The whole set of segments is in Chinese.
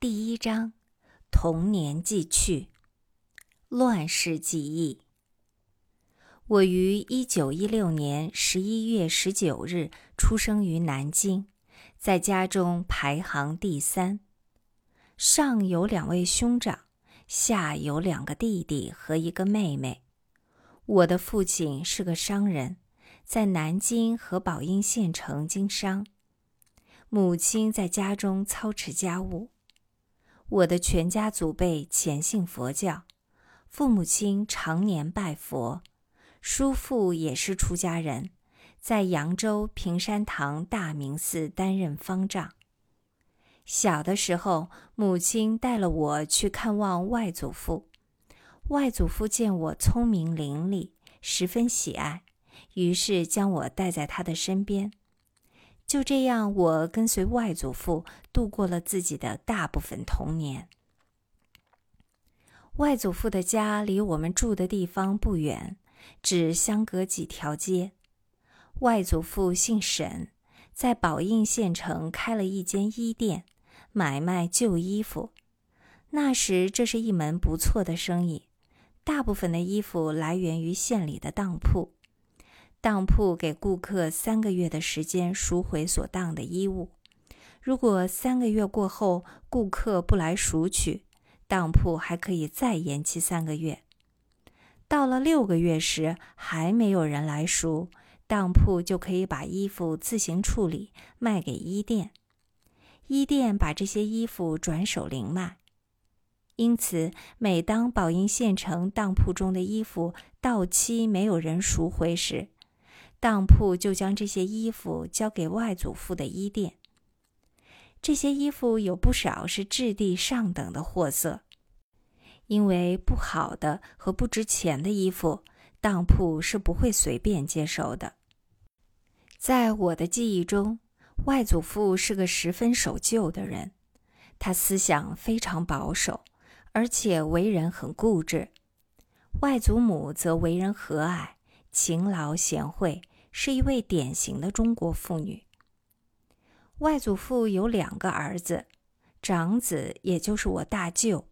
第一章：童年记趣，乱世记忆。我于一九一六年十一月十九日出生于南京，在家中排行第三，上有两位兄长，下有两个弟弟和一个妹妹。我的父亲是个商人，在南京和宝应县城经商，母亲在家中操持家务。我的全家祖辈虔信佛教，父母亲常年拜佛，叔父也是出家人，在扬州平山堂大明寺担任方丈。小的时候，母亲带了我去看望外祖父，外祖父见我聪明伶俐，十分喜爱，于是将我带在他的身边。就这样，我跟随外祖父度过了自己的大部分童年。外祖父的家离我们住的地方不远，只相隔几条街。外祖父姓沈，在宝应县城开了一间衣店，买卖旧衣服。那时这是一门不错的生意，大部分的衣服来源于县里的当铺。当铺给顾客三个月的时间赎回所当的衣物，如果三个月过后顾客不来赎取，当铺还可以再延期三个月。到了六个月时还没有人来赎，当铺就可以把衣服自行处理卖给衣店，衣店把这些衣服转手零卖。因此，每当宝应县城当铺中的衣服到期没有人赎回时，当铺就将这些衣服交给外祖父的衣店。这些衣服有不少是质地上等的货色，因为不好的和不值钱的衣服，当铺是不会随便接收的。在我的记忆中，外祖父是个十分守旧的人，他思想非常保守，而且为人很固执。外祖母则为人和蔼、勤劳、贤惠。是一位典型的中国妇女。外祖父有两个儿子，长子也就是我大舅，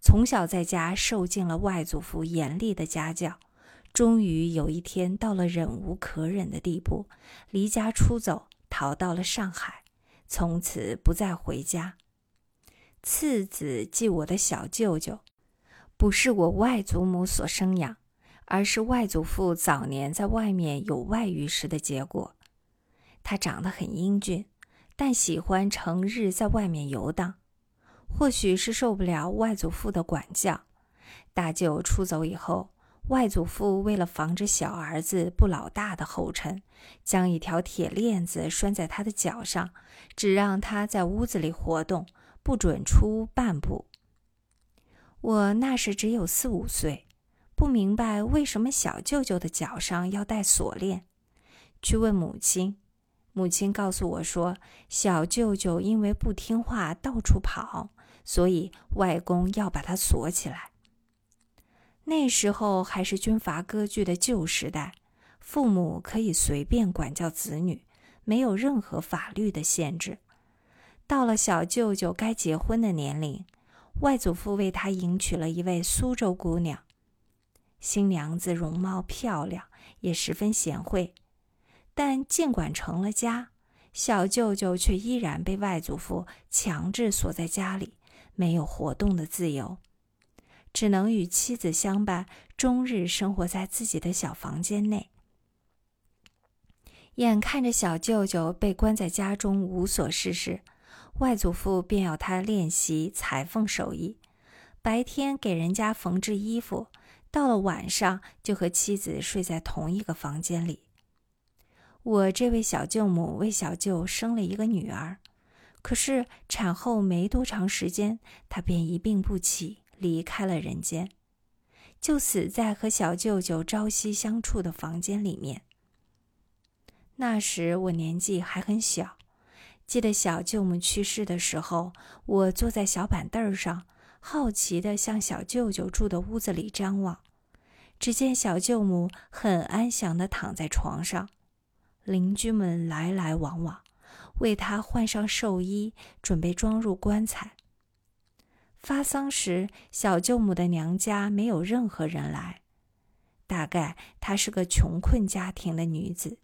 从小在家受尽了外祖父严厉的家教，终于有一天到了忍无可忍的地步，离家出走，逃到了上海，从此不再回家。次子即我的小舅舅，不是我外祖母所生养。而是外祖父早年在外面有外遇时的结果。他长得很英俊，但喜欢成日在外面游荡。或许是受不了外祖父的管教，大舅出走以后，外祖父为了防止小儿子步老大的后尘，将一条铁链子拴在他的脚上，只让他在屋子里活动，不准出半步。我那时只有四五岁。不明白为什么小舅舅的脚上要戴锁链，去问母亲。母亲告诉我说，小舅舅因为不听话到处跑，所以外公要把他锁起来。那时候还是军阀割据的旧时代，父母可以随便管教子女，没有任何法律的限制。到了小舅舅该结婚的年龄，外祖父为他迎娶了一位苏州姑娘。新娘子容貌漂亮，也十分贤惠，但尽管成了家，小舅舅却依然被外祖父强制锁在家里，没有活动的自由，只能与妻子相伴，终日生活在自己的小房间内。眼看着小舅舅被关在家中无所事事，外祖父便要他练习裁缝手艺，白天给人家缝制衣服。到了晚上，就和妻子睡在同一个房间里。我这位小舅母为小舅生了一个女儿，可是产后没多长时间，她便一病不起，离开了人间，就死在和小舅舅朝夕相处的房间里面。那时我年纪还很小，记得小舅母去世的时候，我坐在小板凳上。好奇地向小舅舅住的屋子里张望，只见小舅母很安详地躺在床上，邻居们来来往往，为她换上寿衣，准备装入棺材。发丧时，小舅母的娘家没有任何人来，大概她是个穷困家庭的女子。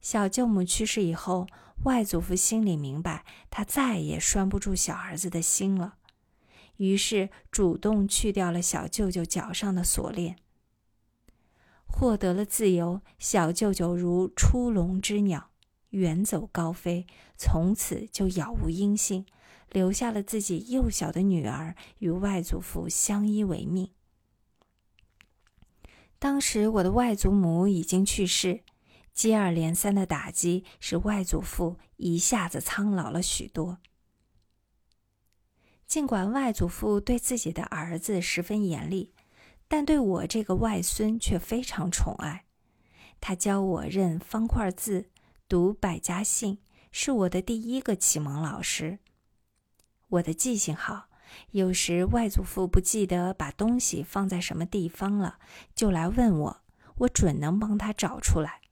小舅母去世以后，外祖父心里明白，他再也拴不住小儿子的心了，于是主动去掉了小舅舅脚上的锁链。获得了自由，小舅舅如出笼之鸟，远走高飞，从此就杳无音信，留下了自己幼小的女儿与外祖父相依为命。当时我的外祖母已经去世。接二连三的打击使外祖父一下子苍老了许多。尽管外祖父对自己的儿子十分严厉，但对我这个外孙却非常宠爱。他教我认方块字、读百家姓，是我的第一个启蒙老师。我的记性好，有时外祖父不记得把东西放在什么地方了，就来问我，我准能帮他找出来。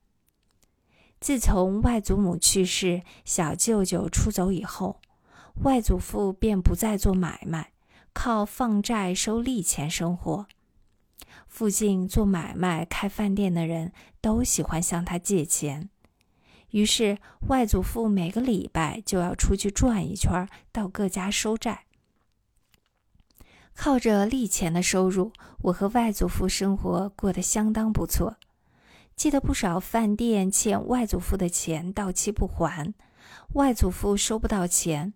自从外祖母去世，小舅舅出走以后，外祖父便不再做买卖，靠放债收利钱生活。附近做买卖、开饭店的人都喜欢向他借钱，于是外祖父每个礼拜就要出去转一圈，到各家收债。靠着利钱的收入，我和外祖父生活过得相当不错。记得不少饭店欠外祖父的钱到期不还，外祖父收不到钱，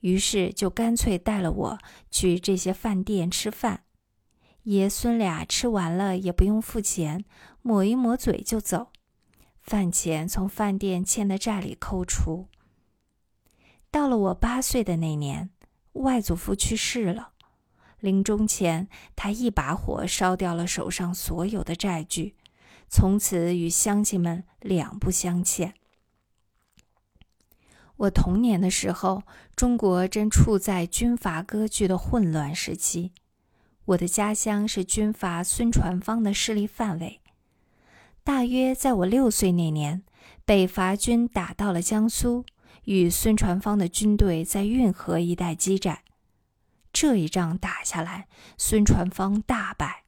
于是就干脆带了我去这些饭店吃饭。爷孙俩吃完了也不用付钱，抹一抹嘴就走，饭钱从饭店欠的债里扣除。到了我八岁的那年，外祖父去世了，临终前他一把火烧掉了手上所有的债据。从此与乡亲们两不相欠。我童年的时候，中国正处在军阀割据的混乱时期。我的家乡是军阀孙传芳的势力范围。大约在我六岁那年，北伐军打到了江苏，与孙传芳的军队在运河一带激战。这一仗打下来，孙传芳大败。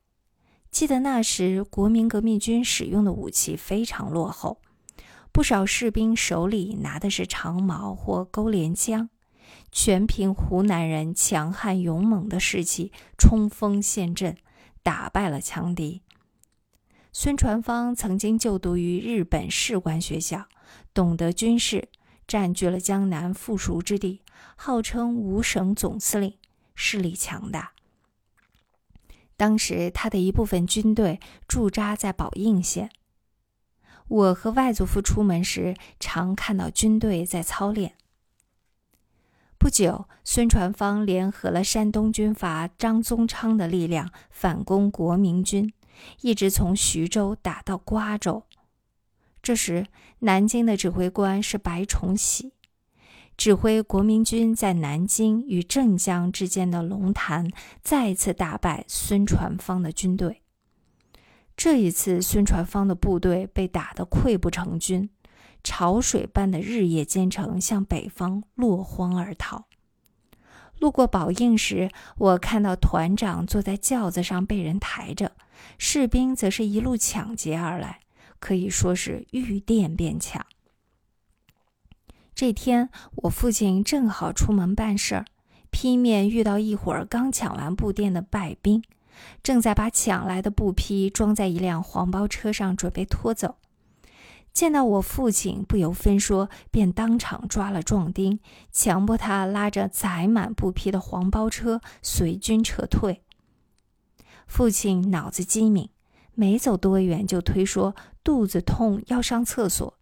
记得那时，国民革命军使用的武器非常落后，不少士兵手里拿的是长矛或钩镰枪，全凭湖南人强悍勇猛的士气冲锋陷阵，打败了强敌。孙传芳曾经就读于日本士官学校，懂得军事，占据了江南富庶之地，号称五省总司令，势力强大。当时，他的一部分军队驻扎在宝应县。我和外祖父出门时，常看到军队在操练。不久，孙传芳联合了山东军阀张宗昌的力量，反攻国民军，一直从徐州打到瓜州。这时，南京的指挥官是白崇禧。指挥国民军在南京与镇江之间的龙潭再次大败孙传芳的军队。这一次，孙传芳的部队被打得溃不成军，潮水般的日夜兼程向北方落荒而逃。路过宝应时，我看到团长坐在轿子上被人抬着，士兵则是一路抢劫而来，可以说是遇电便抢。这天，我父亲正好出门办事儿，劈面遇到一伙刚抢完布店的败兵，正在把抢来的布匹装在一辆黄包车上，准备拖走。见到我父亲，不由分说，便当场抓了壮丁，强迫他拉着载满布匹的黄包车随军撤退。父亲脑子机敏，没走多远就推说肚子痛要上厕所。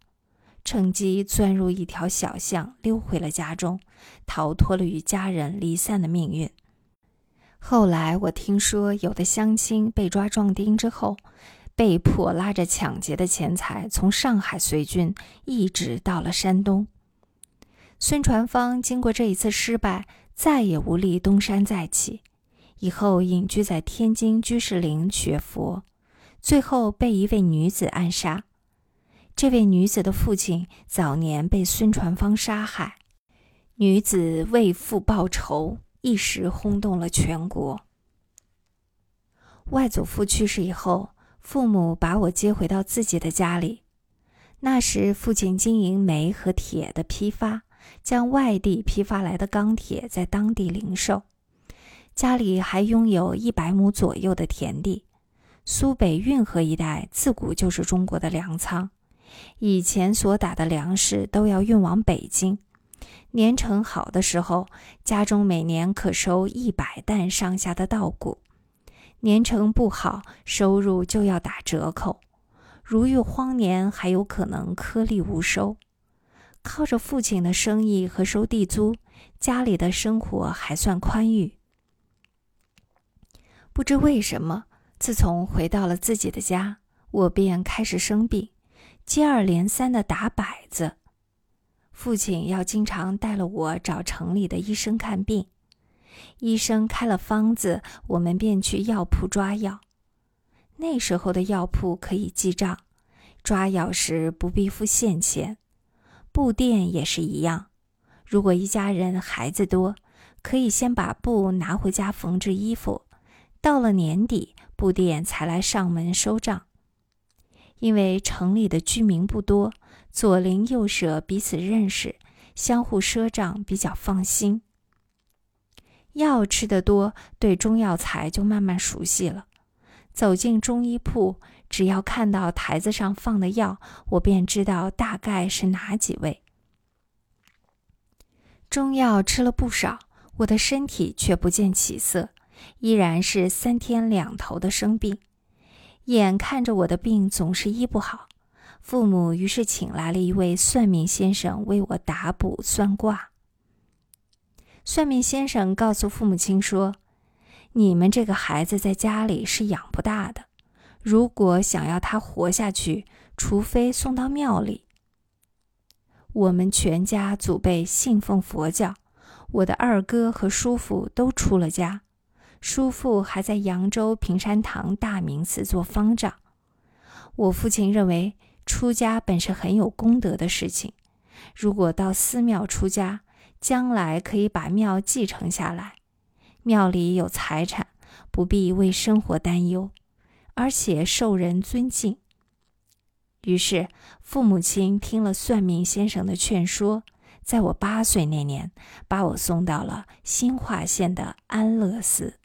趁机钻入一条小巷，溜回了家中，逃脱了与家人离散的命运。后来我听说，有的乡亲被抓壮丁之后，被迫拉着抢劫的钱财从上海随军，一直到了山东。孙传芳经过这一次失败，再也无力东山再起，以后隐居在天津居士林学佛，最后被一位女子暗杀。这位女子的父亲早年被孙传芳杀害，女子为父报仇，一时轰动了全国。外祖父去世以后，父母把我接回到自己的家里。那时，父亲经营煤和铁的批发，将外地批发来的钢铁在当地零售。家里还拥有一百亩左右的田地。苏北运河一带自古就是中国的粮仓，以前所打的粮食都要运往北京。年成好的时候，家中每年可收一百担上下的稻谷。年成不好，收入就要打折扣。如遇荒年，还有可能颗粒无收。靠着父亲的生意和收地租，家里的生活还算宽裕。不知为什么，自从回到了自己的家，我便开始生病，接二连三的打摆子。父亲要经常带了我找城里的医生看病。医生开了方子，我们便去药铺抓药。那时候的药铺可以记账，抓药时不必付现钱。布店也是一样，如果一家人孩子多，可以先把布拿回家缝制衣服，到了年底，布店才来上门收账。因为城里的居民不多，左邻右舍彼此认识，相互赊账比较放心。药吃得多，对中药材就慢慢熟悉了。走进中医铺，只要看到台子上放的药，我便知道大概是哪几味。中药吃了不少，我的身体却不见起色，依然是三天两头的生病。眼看着我的病总是医不好，父母于是请来了一位算命先生为我打卜算卦。算命先生告诉父母亲说：“你们这个孩子在家里是养不大的，如果想要他活下去，除非送到庙里。”我们全家祖辈信奉佛教，我的二哥和叔父都出了家，叔父还在扬州平山堂大明寺做方丈。我父亲认为出家本是很有功德的事情，如果到寺庙出家。将来可以把庙继承下来，庙里有财产，不必为生活担忧，而且受人尊敬。于是，父母亲听了算命先生的劝说，在我八岁那年，把我送到了新化县的安乐寺。